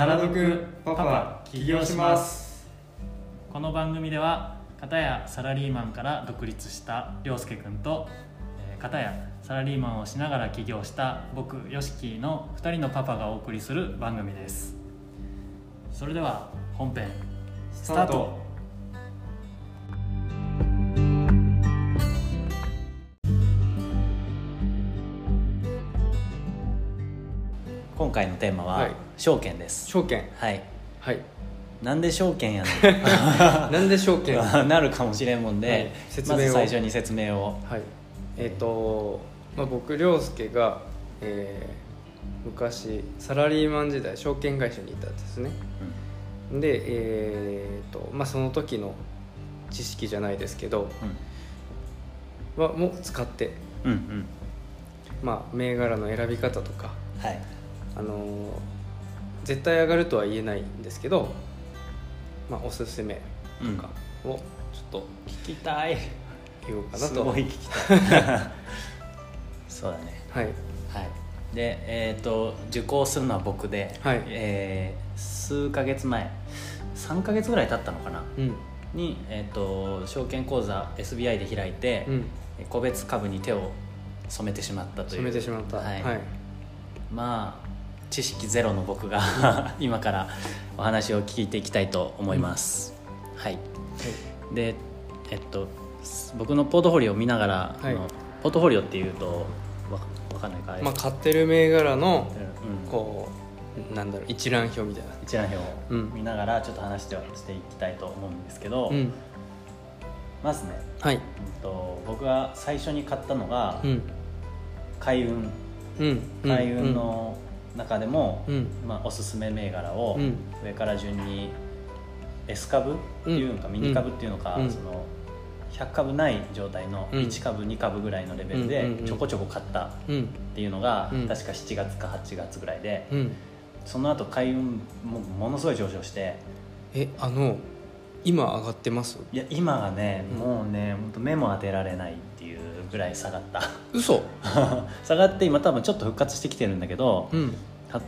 サラドくパパ起業します。この番組では片やサラリーマンから独立した涼介くんとえー片やサラリーマンをしながら起業した僕よしきの2人のパパがお送りする番組です。それでは本編スタート。今回のテーマは、はい。証券です。証券。はい。はい。なんで証券やねん。なんで証券？は なるかもしれんもんで、はい。説明を。まず最初に説明を。い。えっ、と、まあ、僕涼介が、えー昔サラリーマン時代証券会社にいたんですね。でえっ、とまあその時の知識じゃないですけどはもう使って。うんうんうん。まあ銘柄の選び方とかはいあのー絶対上がるとは言えないんですけど、まあ、おすすめうん。とかをちょっと聞きたい。言おうかなすと、ごい聞きたい。そうだね。はい。はい。でえっ、と受講するのは僕で、はい。えー数ヶ月前3ヶ月ぐらい経ったのかな？うん。に、えー、と証券口座 SBI で開いて、うん。個別株に手を染めてしまったという。染めてしまった。はい。はい。まあ知識ゼロの僕が今からお話を聞いていきたいと思います、はい。でえっと僕のポートフォリオを見ながら、はい。ポートフォリオっていうとわわかんないかまあ買ってる銘柄のうん。こうなんだろう一覧表みたいな。一覧表をうん。見ながらちょっと話してしていきたいと思うんですけど、うん。まずね、はい。うんと僕が最初に買ったのが、うん。海運。うん。海運の中でも、うん。まあ、おすすめ銘柄をうん。上から順に S 株っていうのか、うん。ミニ株っていうのか、うん。その100株ない状態のうん。1株2株ぐらいのレベルでちょこちょこ買ったっうん。ていうのが、うん。確か7月か8月ぐらいで、うん。その後海運もものすごい上昇してえあの今上がってます？いや今がね、うんもうね本当目も当てられないぐらい下がった。嘘。下がって今多分ちょっと復活してきてるんだけど、うん。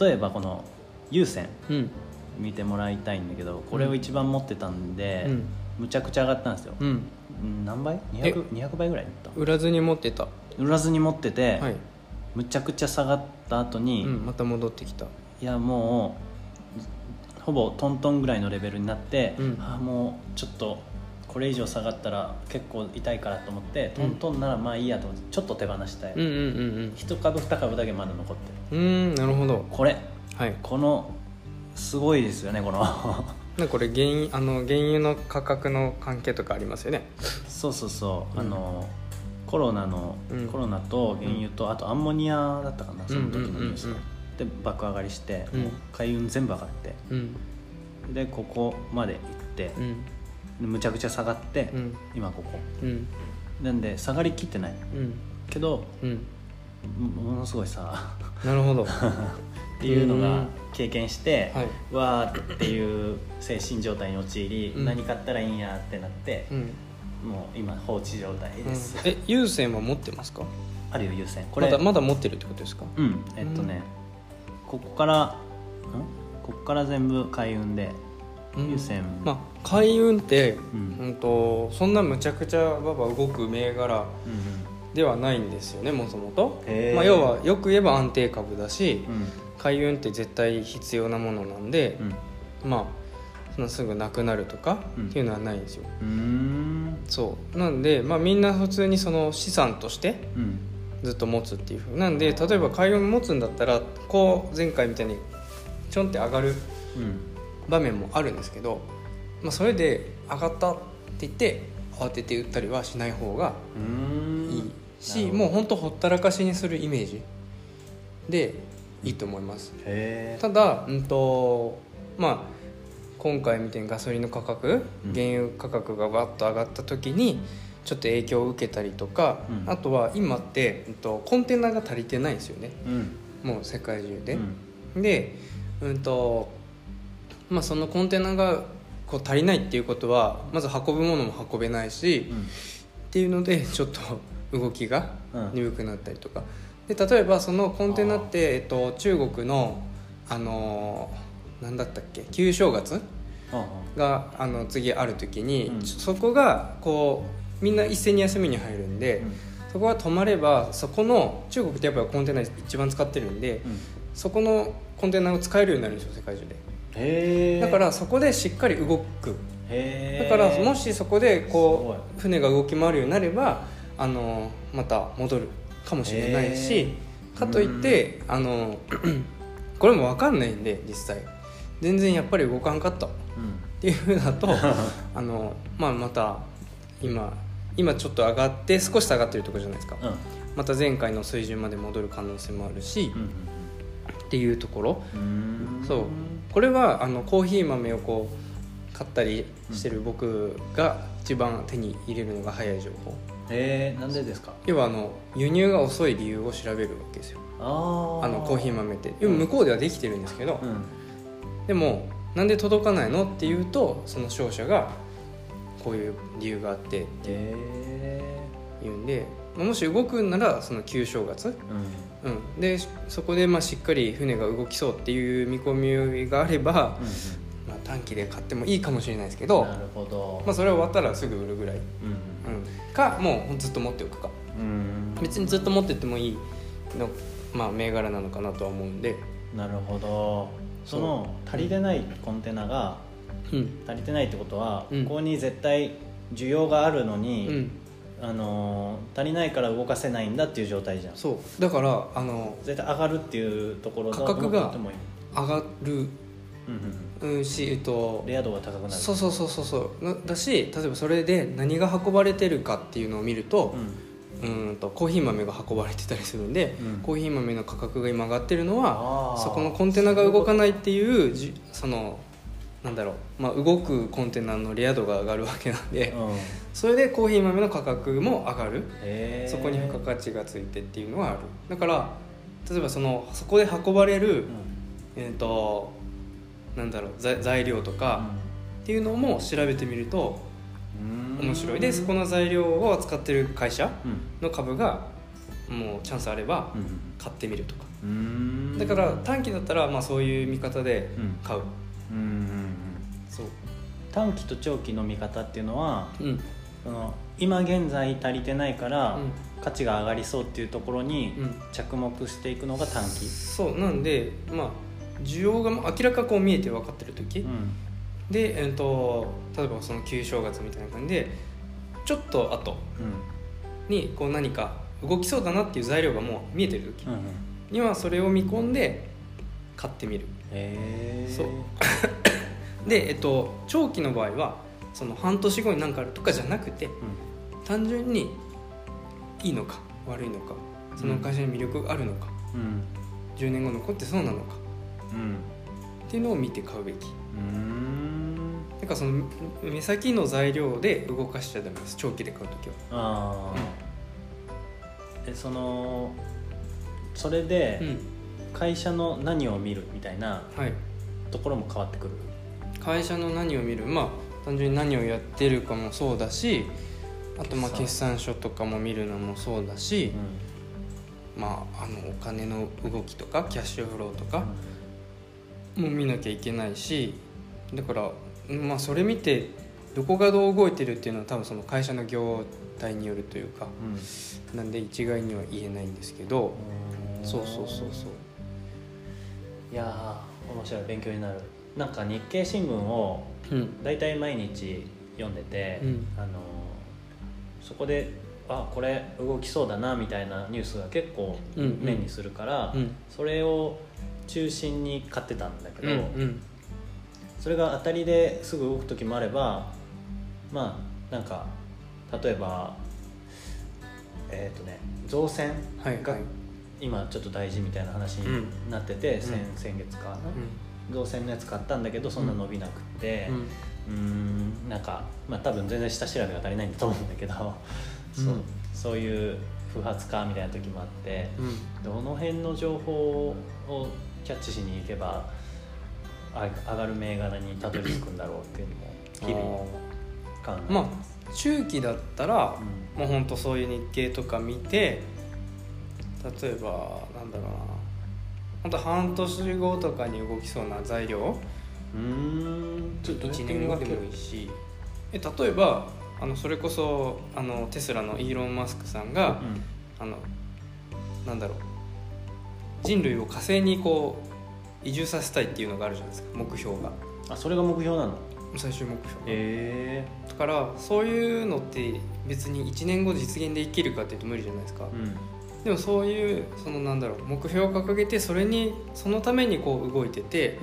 例えばこの優先うん。見てもらいたいんだけどこれを一番持ってたんで、うん。むちゃくちゃ上がったんですよ、うん。うん何倍？え 200, ?200 倍ぐらいいった？売らずに持ってた？売らずに持ってて、はい。むちゃくちゃ下がった後に、うんまた戻ってきた。いやもうほぼトントンぐらいのレベルになって、うん。あーもうちょっとこれ以上下がったら結構痛いからと思ってトントンならまあいいやと思ってちょっと手放したい、うんうんうん一株二株だけまだ残って。るうんなるほど。これ。はい。このすごいですよねこの。なこれ原油あの原油の価格の関係とかありますよね。そうそうそう、うん。あのコロナの、うん。コロナと原油と、あとアンモニアだったかなその時のニュース。で爆上がりして、うん。もう海運全部上がって。うん。でここまで行ってむちゃくちゃ下がって、うん。今ここ。うん。なんで下がりきってない。うん。けどうん。もものすごいさなるほど。っていうのが経験して、はい。わーっていう精神状態に陥り、うん。何買ったらいいんやってなってう、ん。もう今放置状態です、え優先は持ってますか？あるよ優先。これまだまだ持ってるってことですか？うん。えっとね、ここからん？ここから全部海運でうん優先、まあ海運ってうん。うんとそんなむちゃくちゃばば動く銘柄うんではないんですよねもともと。まあ要はよく言えば安定株だしうん。海運って絶対必要なものなんでうん。まあそんなすぐなくなるとかうん。っていうのはないんですよ。うーん。そう。なんでまあみんな普通にその資産としてうん。ずっと持つっていうふう。なんで例えば海運持つんだったらこう前回みたいにちょんって上がるうん場面もあるんですけど、まあ、それで上がったって言って慌てて売ったりはしない方がいいし、もうほんとほったらかしにするイメージでいいと思います。ただ、うんとまあ、今回みたいにガソリンの価格うん。原油価格がわっと上がった時にちょっと影響を受けたりとか、うん。あとは今って、うんと、コンテナが足りてないんですよね。うん。もう世界中で。う、ん。で、うんとまあ、そのコンテナがこう足りないっていうことはまず運ぶものも運べないし、うんっていうのでちょっと動きがうん。鈍くなったりとか。で例えばそのコンテナって、えっと、中国のあのー何だったっけ旧正月があの次ある時に、うん。そこがこうみんな一斉に休みに入るんで、うん。そこが止まればそこの中国ってやっぱコンテナ一番使ってるんで、うん。そこのコンテナを使えるようになるんですよ世界中でだからそこでしっかり動く。へだからもしそこでこすう船が動き回るようになればあのまた戻るかもしれないしへかといってあの これも分かんないんで実際。全然やっぱり動かんかった。っうんていうふうだと あの、まあ、また今今ちょっと上がって少し下がってるところじゃないですか。うん。また前回の水準まで戻る可能性もあるしうんっていうところ。うん。そうこれはあのコーヒー豆をこう買ったりしてる僕が一番手に入れるのが早い情報。へえなんでですか？要はあの輸入が遅い理由を調べるわけですよ。ああのコーヒー豆豆って。要は向こうではできてるんですけど、うん。でもなんで届かないのっていうとその商社がこういう理由があってってへいうんでまあもし動くんならその旧正月、えうん。うん、でそこでまあしっかり船が動きそうっていう見込みがあれば、まあ、短期で買ってもいいかもしれないですけど、なるほど。まあ、それ終わったらすぐ売るぐらい、うんうん、かもうずっと持っておくか。うん別にずっと持ってってもいいの、まあ、銘柄なのかなとは思うんで、なるほど。その足りてないコンテナがうん。足りてないってことは、うん。ここに絶対需要があるのうに、ん、あのー足りないから動かせないんだっていう状態じゃん。そう。だからあの絶対上がるっていうところだと価格が上がる、うんし、えっとうん、レア度が高くなる。そうそうそうそうそう。なだし例えばそれで何が運ばれてるかっていうのを見るとう、ん。うんとコーヒー豆が運ばれてたりするんで、うん。コーヒー豆の価格が今上がってるのはそこのコンテナが動かないっていうじそのなんだろう、まあ、動くコンテナのレア度が上がるわけなんで、うん。それでコーヒー豆の価格も上がる。そこに付加価値がついてっていうのはある。だから例えばそのそこで運ばれる、えっ、となんだろう材材料とかっていうのも調べてみるとうん。面白い。でそこの材料を扱ってる会社うん。の株がもうチャンスあればうん。買ってみるとか。うん。だから短期だったらまあそういう見方でうん。買う。うんうんうんそう。短期と長期の見方っていうのはうん。その今現在足りてないから、うん。価値が上がりそうっていうところにうん。着目していくのが短期、そう。なんでまあ需要が明らかこう見えて分かってる時、うん。で、えー、と例えばその旧正月みたいな感じでちょっと後にこう何か動きそうだなっていう材料がもう見えてる時うんうん。にはそれを見込んで買ってみる。へえそうで、えっと、長期の場合はその半年後に何かあるとかじゃなくて単純にいいのか悪いのかその会社に魅力があるのか、うん。10年後残ってそうなのかうん。っていうのを見て買うべき。うん。だからその目先の材料で動かしちゃダメです長期で買う時は。ああ、えそのそれでうん。会社の何を見るみたいなはい。ところも変わってくる？会社の何を見る？まあ単純に何をやってるかもそうだしあとまあ決算。書とかも見るのもそうだし、まあ、あのお金の動きとかキャッシュフローとかも見なきゃいけないしだから、まあ、それ見てどこがどう動いてるっていうのは多分その会社の業態によるというかうん。なんで一概には言えないんですけどうんそうそうそうそう。いやー面白い。勉強になるなんか日経新聞をうん。大体毎日読んでて、うん。あのそこであこれ動きそうだなみたいなニュースが結構うんうん。目にするから、うん。それを中心に買ってたんだけど、うんうん。それが当たりですぐ動く時もあればまあなんか例えばえっ、とね造船がはいはい。今ちょっと大事みたいな話になってて、先先月かな、造船のやつ買ったんだけどそんな伸びなくてうん。なんかまあ多分全然下調べが足りないんだと思うんだけど、そううん。そういう不発かみたいな時もあってうん。どの辺の情報をキャッチしに行けばあ上がる銘柄にたどり着くんだろうっていうのも日々考えてまあ中期だったら、うん。もうほんとそういう日経とか見て例えばなんだろうな本当半年後とかに動きそうな材料？うんちょっと1年後でもいいし。え例えばあのそれこそあのテスラのイーロン・マスクさんが、あのなんだろう。人類を火星にこう移住させたいっていうのがあるじゃないですか目標が。あそれが目標なの？最終目標へえ。だからそういうのって別に1年後実現できるかっていうと無理じゃないですか、うんでもそういうそのなんだろう目標を掲げてそれにそのためにこう動いてて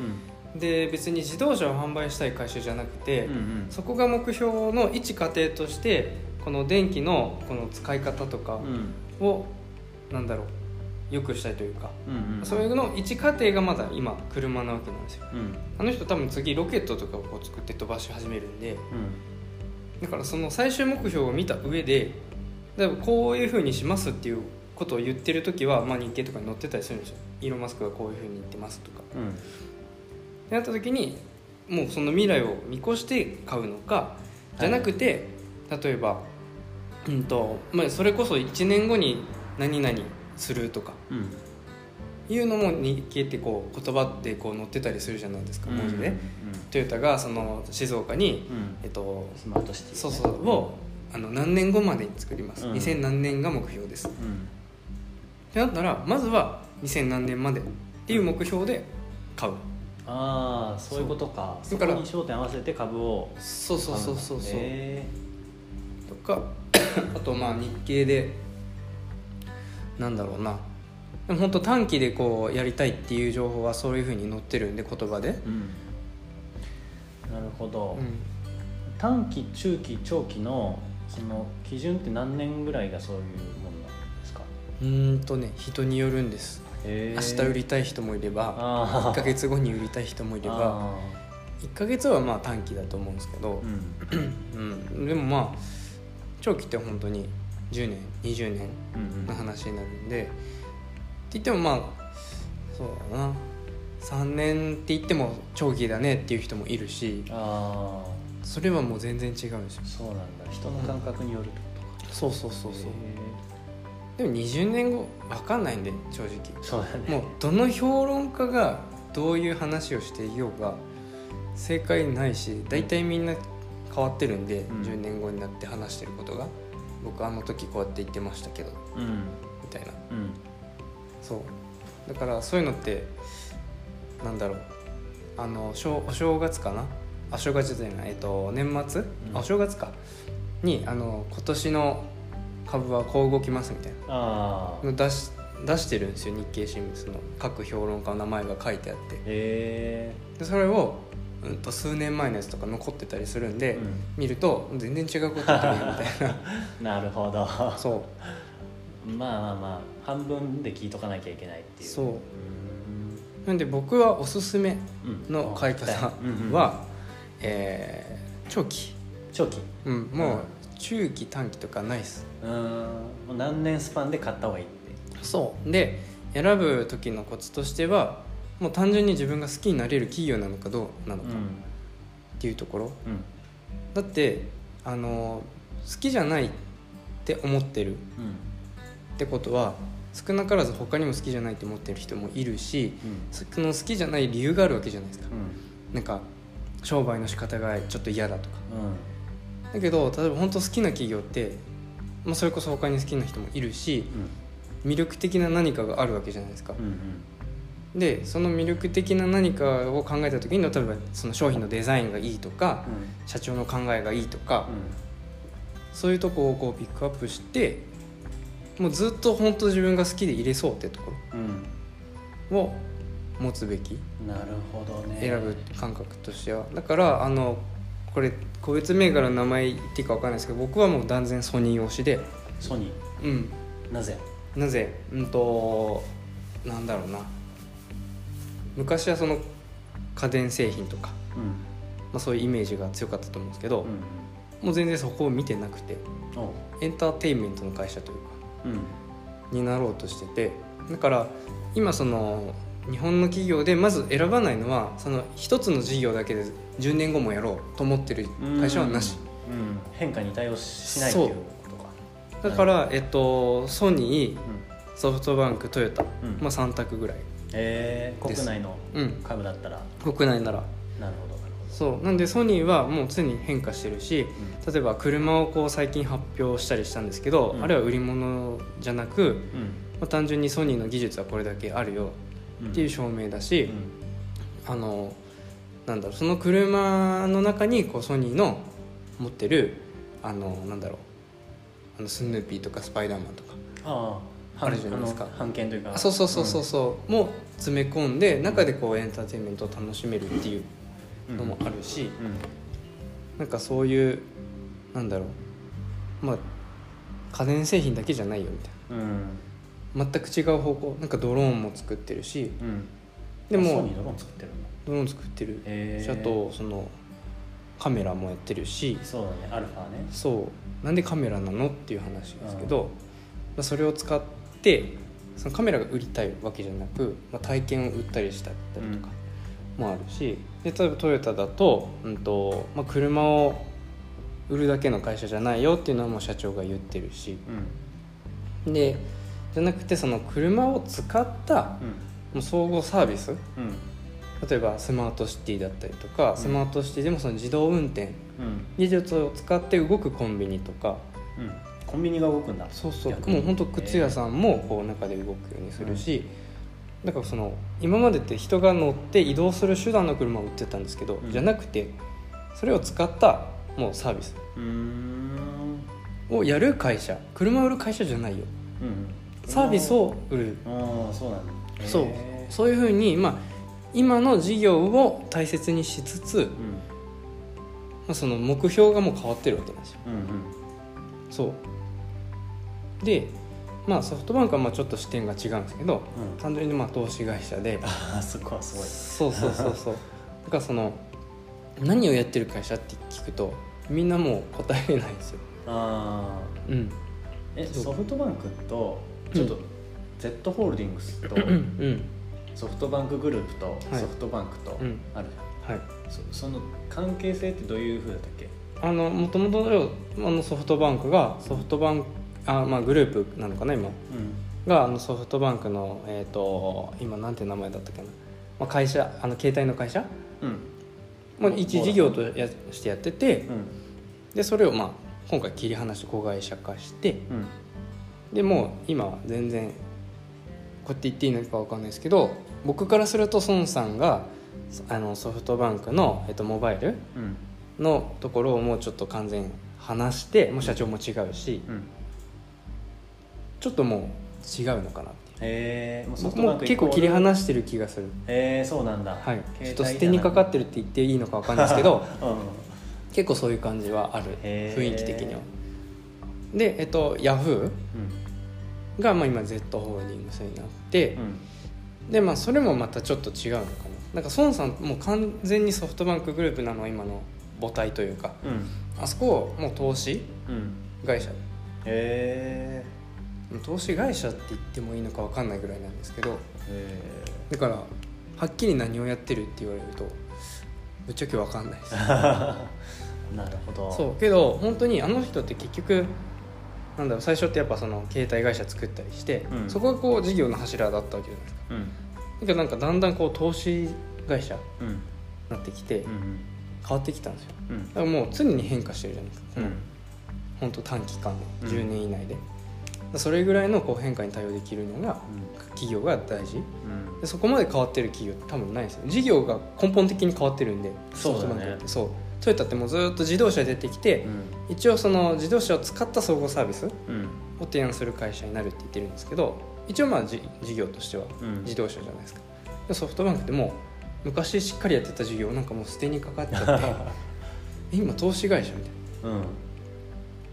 で別に自動車を販売したい会社じゃなくて、うんうん。そこが目標の一過程としてこの電気のこの使い方とかうん。を、なんだろう良くしたいというか、うんうんそういうの一過程がまだ今車なわけなんですよ。うん。あの人多分次ロケットとかをこう作って飛ばし始めるんでうん。だからその最終目標を見た上でこういうふうにしますっていうことを言ってる時は、まあ、日経とかに載ってたりするんですよ。イーロン・マスクがこういうふうに言ってますとか。うん。ってなった時にもうその未来を見越して買うのかじゃなくて、例えば、うんとまあ、それこそ1年後に何々するとかうん。いうのも日経ってこう言葉ってこう載ってたりするじゃないですか文字で、うん。トヨタがその静岡に、うん。えっと、スマートシティね。そうそうをあの何年後までに作ります、うん。2000何年が目標ですっうんてなったらまずは2000何年までっていう目標で買う。ああそういうことか。そこに焦点合わせて株をそうそうそうそうそう、へとか あとまあ日経でなんだろうな。でも本当短期でこうやりたいっていう情報はそういうふうに載ってるんで言葉で、えうん。なるほど、うん、短期中期長期のその基準って何年ぐらいがそういうもうーんとね人によるんです。明日売りたい人もいればあ1ヶ月後に売りたい人もいればあ1ヶ月はまあ短期だと思うんですけどーうん。うん、でもまあ長期って本当に10年20年うんの話になるんでって言ってもまあそうだな。3年って言っても長期だねっていう人もいるしあそれはもう全然違うんですよ。あそうなんだ。人の感覚によるってことか。そうそうそうそう。へでも20年後分かんないんで正直。えそうだね。もうどの評論家がどういう話をしていようが正解ないし大体みんな変わってるんで、うん。10年後になって話してることが。僕あの時こうやって言ってましたけど。うん。みたいな。うん。そう。だからそういうのってなんだろう。あの正お正月かな？あ正月じゃないえっと年末、うん。あお正月か。にあの今年の株はこう動きますみたいな。の出し出してるんですよ日経新聞。の各評論家の名前が書いてあって。でそれを、うん、と数年前のやつとか残ってたりするんで、うん。見ると全然違うこと言ってるよみたいな。なるほど。そう。まあまあまあ半分で聞いとかなきゃいけないっていう。そう。ーん。なんで僕はおすすめうん。の買い方うんうんは、えー長期、長期。うん、もうん。う中期短期とかないっす。うーん何年スパンで買った方がいいって。そう。で選ぶ時のコツとしてはもう単純に自分が好きになれる企業なのかどうなのかっていうところ、うん。だってあの好きじゃないって思ってるうん。ってことは少なからず他にも好きじゃないって思ってる人もいるしうん。その好きじゃない理由があるわけじゃないですか。うん。なんか商売の仕方がちょっと嫌だとか。うんだけど例えば本当好きな企業って、まあ、それこそ他に好きな人もいるし魅力的な何かがあるわけじゃないですか。うんうん。でその魅力的な何かを考えた時に例えばその商品のデザインがいいとか社長の考えがいいとかそういうとこをこうピックアップしてもうずっと本当自分が好きで入れそうってとこうんうん。ろを持つべき。なるほどね。選ぶ感覚としては。だからあのこれ個別銘柄の名前言っていいか分かんないですけど僕はもう断然ソニー推しで。ソニうん。ーなぜ？なぜ？うんとなんだろうな。昔はその家電製品とか、うん。まあ、そういうイメージが強かったと思うんですけど、うんもう全然そこを見てなくてエンターテインメントの会社というかうん。になろうとしててだから今その日本の企業でまず選ばないのはその一つの事業だけで10年後もやろうと思ってる会社はなし。うんうん変化に対応しないっていうことか。だから、えっと、ソニーソフトバンクトヨタ、うん。まあ、3択ぐらいえー、国内のうん。株だったら、国内なら。なるほどなるそう。なんでソニーはもう常に変化してるしほ例えば車をこう最近発表したりしたんですけど、うん。あれは売り物じゃなく、どうん。まあ、単純にソニーの技術はこれだけあるよっていう証明だし、うん。あのなんだろうその車の中にこうソニーの持ってるあのなんだろうあのスヌーピーとかスパイダーマンとかあああるじゃないですか。というか。あそうそうそうそうそう、も詰め込んで中でこうエンターテインメントを楽しめるっていううん。のもあるし、うん。なんかそういうなんだろうまあ家電製品だけじゃないよみたいうん。な全く違う方向なんかドローンも作ってるしうん。でもあソニードローン作ってるの？ドローン作ってる。しあとそのカメラもやってるしそうだねアルファね。そう。なんでカメラなのっていう話ですけど、まあ、それを使ってそのカメラが売りたいわけじゃなく、まあ、体験を売ったりしたりとかもあるし、で例えばトヨタだと,、うんとまあ、車を売るだけの会社じゃないよっていうのはもう社長が言ってるし。でじゃなくてその車を使ったもう総合サービス？例えばスマートシティだったりとか、スマートシティでもその自動運転うん。技術を使って動くコンビニとか。うん。コンビニが動くんだ。そうそう。もう本当靴屋さんもこう中で動くようにするし、だからその今までって人が乗って移動する手段の車を売ってたんですけど、うん。じゃなくてそれを使ったもうサービスをやる会社車を売る会社じゃないよ。うんサービスを売る。ああそうなんだ。そう。そういうふうに、まあ、今の事業を大切にしつつ、まうん。あ、その目標がもう変わってるわけなんですよ。うんうん。そう。でまあソフトバンクはまあちょっと視点が違うんですけどうん。単純にまあ投資会社で。ああそこはすごい。そうそうそうそう。だからその何をやってる会社って聞くとみんなもう答えれないんですよ。ああうん。えソフトバンクとちょっと Z ホールディングスとソフトバンクグループとはい。ソフトバンクとうん。あるじゃん。はい。そその関係性ってどういうふうだったっけ？あのもともとあのソフトバンクがソフトバンクあまあグループなのかな今。うん。があのソフトバンクのえっ、と今なんて名前だったっけな、まあ、会社あの携帯の会社、うん。まあ、一事業とやしてやってて。うん。でそれをまあ今回切り離して子会社化して。うんでもう今は全然こうやって言っていいのか分かんないですけど僕からすると孫さんがあのソフトバンクの、えっと、モバイルうん。のところをもうちょっと完全離してもう社長も違うしうん。ちょっともう違うのかなってへえもう結構切りす離してる気がする。へえそうなんだ。はい。ちょっと捨てにかかってるって言っていいのか分かんないですけど うん。結構そういう感じはある。雰囲気的にはでえっとヤフうん。ーがまあ今 Z ホールディングスになって、うん。でまあそれもまたちょっと違うのかななんか孫さんもう完全にソフトバンクグループなのは今の母体というか。うん。あそこもう投資うん。会社。へえ投資会社って言ってもいいのか分かんないぐらいなんですけど。へだからはっきり何をやってるって言われるとぶっちゃけ分かんないです。え なるほど。そうけど本当にあの人って結局なんだろう最初ってやっぱその携帯会社作ったりして、うん。そこがこう事業の柱だったわけじゃないですか。うん。だけどなんかだんだんこう投資会社にうん。なってきてうん変わってきたんですよ。うん。だからもう常に変化してるじゃないですか、うん。本当短期間うん。で10年以内で、それぐらいのこう変化に対応できるのが企業が大事。うん。でそこまで変わってる企業って多分ないんですよ。事業が根本的に変わってるんでそうだね。そうトヨタってもうずっと自動車出てきて、うん。一応その自動車を使った総合サービスをうん。提案する会社になるって言ってるんですけど一応まあじ事業としてはうん。自動車じゃないですか。でソフトバンクってもう昔しっかりやってた事業なんかもう捨てにかかっちゃって え今投資会社みたいな。うん。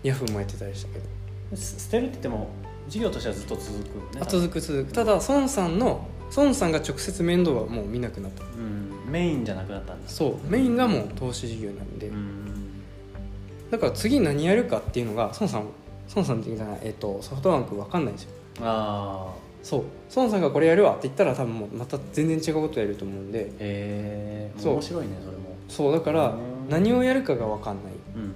ヤフーもやってたりしたけど。す捨てるって言っても事業としてはずっと続くね。あ続く続く。ただ孫さんの孫さんが直接面倒はもう見なくなった。うんメインじゃなくなったんですそうメインがもう投資事業なんで、うん。だから次何やるかっていうのが孫さん孫さんっていうかな、えっとソフトバンク分かんないんですよ。ああそう。孫さんがこれやるわって言ったら多分もうまた全然違うことやると思うんで。へえそう。面白いねそれも。そうだからうん。何をやるかが分かんない。うん。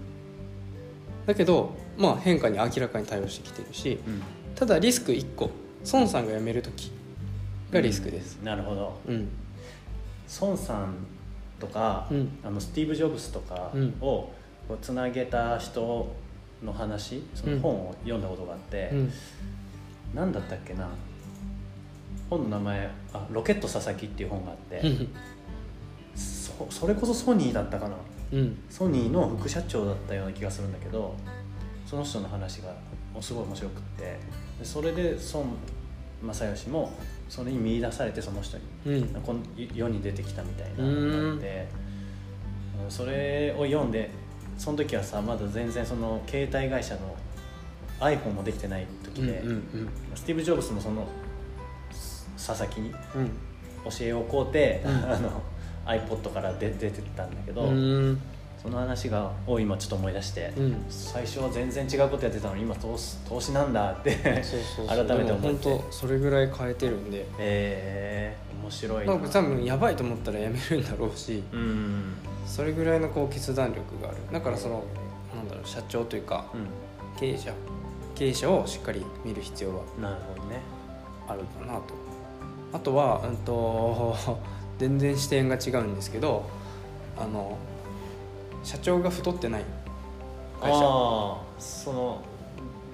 だけどまあ変化に明らかに対応してきてるしうん。ただリスク1個。孫さんが辞める時がリスクです。なるほど。うん孫さんとか、うん。あのスティーブ・ジョブズとかうん。をつなげた人の話その本を読んだことがあって、うん。何だったっけな。本の名前あ「ロケット佐々木」っていう本があって、そそれこそソニーだったかな。うん。ソニーの副社長だったような気がするんだけどその人の話がすごい面白くってでそれで孫正義もそれに見出されてその人にうん。この世に出てきたみたいなのがあってうん。それを読んでその時はさまだ全然その携帯会社の iPhone もできてない時で、スティーブ・ジョブズもその佐々木にうん。教えをこうて、うん。あの iPod から出出てたんだけど、うんその話がを今ちょっと思い出して、うん。最初は全然違うことやってたのに今投資投資なんだって改めて思って。本当それぐらい変えてるんで。えー、面白いな。なんか多分やばいと思ったらやめるんだろうし。うん。それぐらいのこう決断力がある。だからそのなんだろう社長というかう経営者。経営者をしっかり見る必要はんなるほどね。あるかなと。あとは、うん、と 全然視点が違うんですけどあの社長が太ってない会社。ああその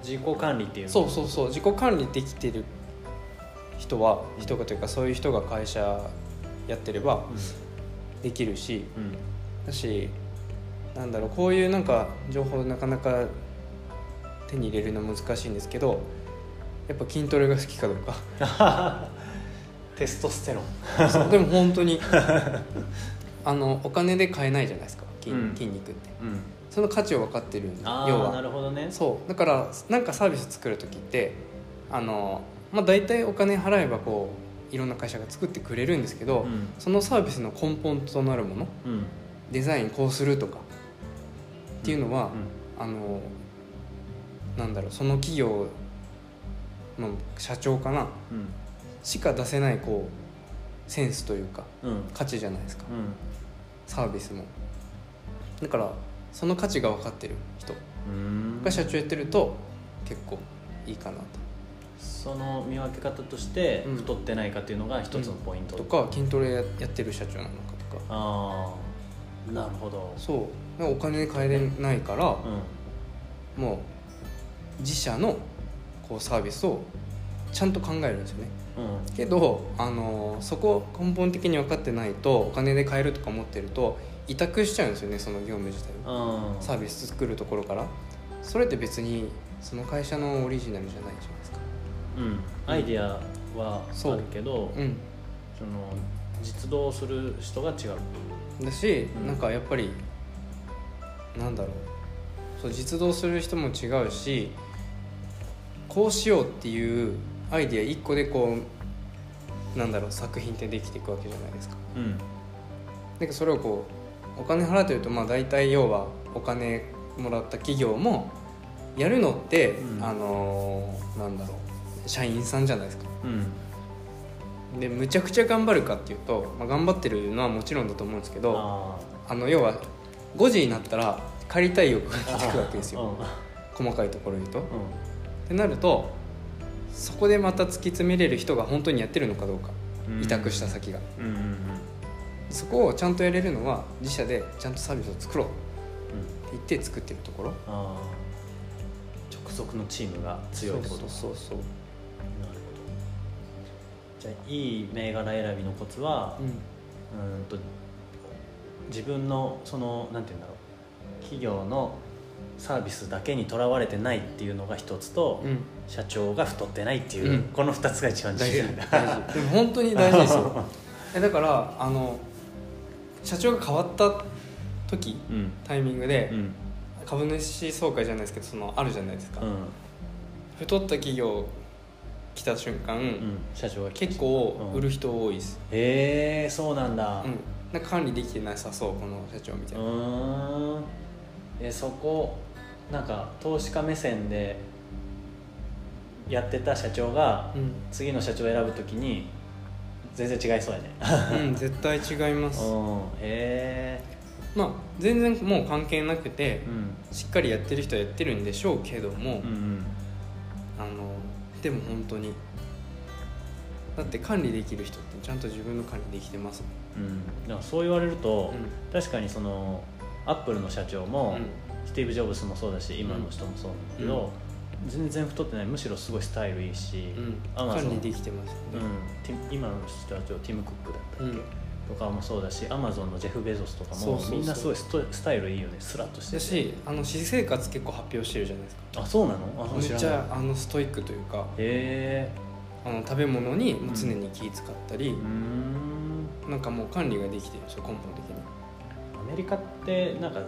自己管理っていうの？そうそうそう自己管理できてる人は人がというかそういう人が会社やってればできるしうん、うんだしなんだろうこういうなんか情報なかなか手に入れるの難しいんですけどやっぱ筋トレが好きかどうか。テストステロン。でも本当にあのお金で買えないじゃないですか筋,、うん。筋肉って。うん。その価値を分かってるんであ要は。あなるほどね。そう。だからなんかサービス作る時ってあのまあ大体お金払えばこういろんな会社が作ってくれるんですけど、うん。そのサービスの根本となるものうん。デザインこうするとかっていうのは、うあのなんだろうその企業の社長かなしか出せないこうセンスというかんうん。価値じゃないですか。うん。サービスもだからその価値が分かってる人うん。が社長やってると結構いいかなその見分け方としてうん。太ってないかっていうのが一つのポイント、ととか筋トレやってる社長なのかとか。ああなるほど。そう。お金で買えれないからうもう自社のこうサービスをちゃんと考えるんですよね。んうん。けどあのそこ根本的に分かってないとお金で買えるとか思ってると委託しちゃうんですよねその業務自体を。うん。サービス作るところから。それって別にその会社のオリジナルじゃないじゃないですか。うん。アイディアはあるけどう。ん。その実動する人が違うだし、うん。なんかやっぱりなんだろう。そう実動する人も違うしこうしようっていうアイディア1個でこうなんだろう作品ってできていくわけじゃないですか。うん。でそれをこうお金払ってるとまあ大体要はお金もらった企業もやるのって、うん。あのーなんだろう社員さんじゃないですか。うん。でむちゃくちゃ頑張るかっていうと、まあ、頑張ってるのはもちろんだと思うんですけどああの要は5時になったら帰りたい欲が出てくるわけですよ。う細かいところで言うと。っんてなるとそこでまた突き詰めれる人が本当にやってるのかどうか。うん。委託した先が。うんうんうんそこをちゃんとやれるのは自社でちゃんとサービスを作ろうってうん。言って作ってるところ。ああ直属のチームが強いってことそうそうそうなるほど。じゃあいい銘柄選びのコツは、うん。うーんと自分のそのなんて言うんだろう。企業のサービスだけにとらわれてないっていうのが一つと、うん。社長が太ってないっていう、うん。この二つが一番重大事要なんだ大事。でも本当に大事ですよ。えだからあの社長が変わった時うん。タイミングでうん。株主総会じゃないですけどそのあるじゃないですか、うん。太った企業来た瞬間、うん。社長が結構売る人多いです、へえそうなんだ。うん。なんか管理できてなさそうこの社長みたいうな、えそこなんか投資家目線でやってた社長がうん。次の社長を選ぶときに全然違いそうやね。うん、絶対違います。うんへえまあ全然もう関係なくてうん。しっかりやってる人はやってるんでしょうけども、うんうん。あのでも本当にだって管理できる人ってちゃんと自分の管理できてますうん、だからそう言われると、う確かにそのアップルの社長も、スティーブ・ジョブズもそうだし今の人もそうなんだけど、全然太ってない。むしろすごいスタイルいいし、うん、アマゾン管理できてますようん。ね、ティ今の人たちはティム・クックだったっけ、うん。とかもそうだしアマゾンのジェフ・ベゾスとかもみんなすごいストスタイルいいよね。スラッとしてしあの私生活結構発表してるじゃないですか。あそうなの？あめっちゃあのストイックというかへあの食べ物に常に気使ったりえう、ーん。なんかもう管理ができてるんですよ根本的に。アメリカってなんか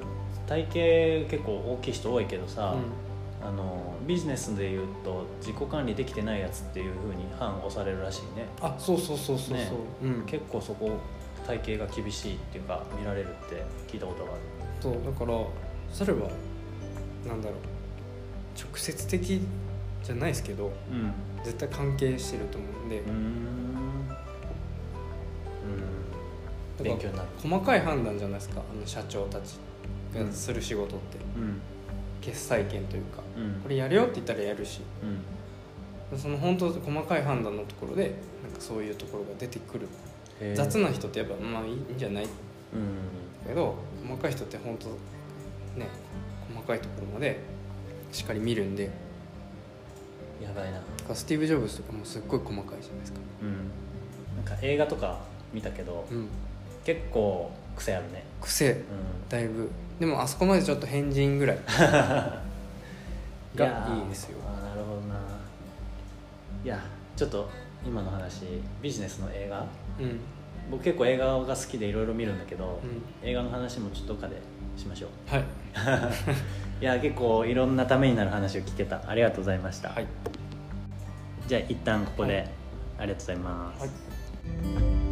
体型結構大きい人多いけどさ、あのビジネスでいうと自己管理できてないやつっていうふうに判押されるらしいね。あそうそうそうそうそう、ね。うん、結構そこ体型が厳しいっていうか見られるって聞いたことがある。そうだからそれはなんだろう。直接的じゃないですけどうん。絶対関係してると思うんで、うん。勉強になる。細かい判断じゃないですか。あの社長たちがする仕事って、うん決裁権というかうん。これやるよって言ったらやるしうん。その本当細かい判断のところでなんかそういうところが出てくる。雑な人ってやっぱまあいいんじゃない？うん。けど細かい人って本当ね細かいところまでしっかり見るんで。やばいな。スティーブ・ジョブズとかもすっごい細かいじゃないですか。うん。なんか映画とか見たけどうん。結構癖あるね。癖。うだいぶ。でもあそこまでちょっと変人ぐらい。んがいいですよ。あーなるほどな。いやちょっと今の話ビジネスの映画？うん。僕結構映画が好きでいろいろ見るんだけど、う映画の話もちょっとどっかでしましょう。はい。いや結構いろんなためになる話を聞けた。ありがとうございました、はい。じゃあ一旦ここで、はい。ありがとうございます、はい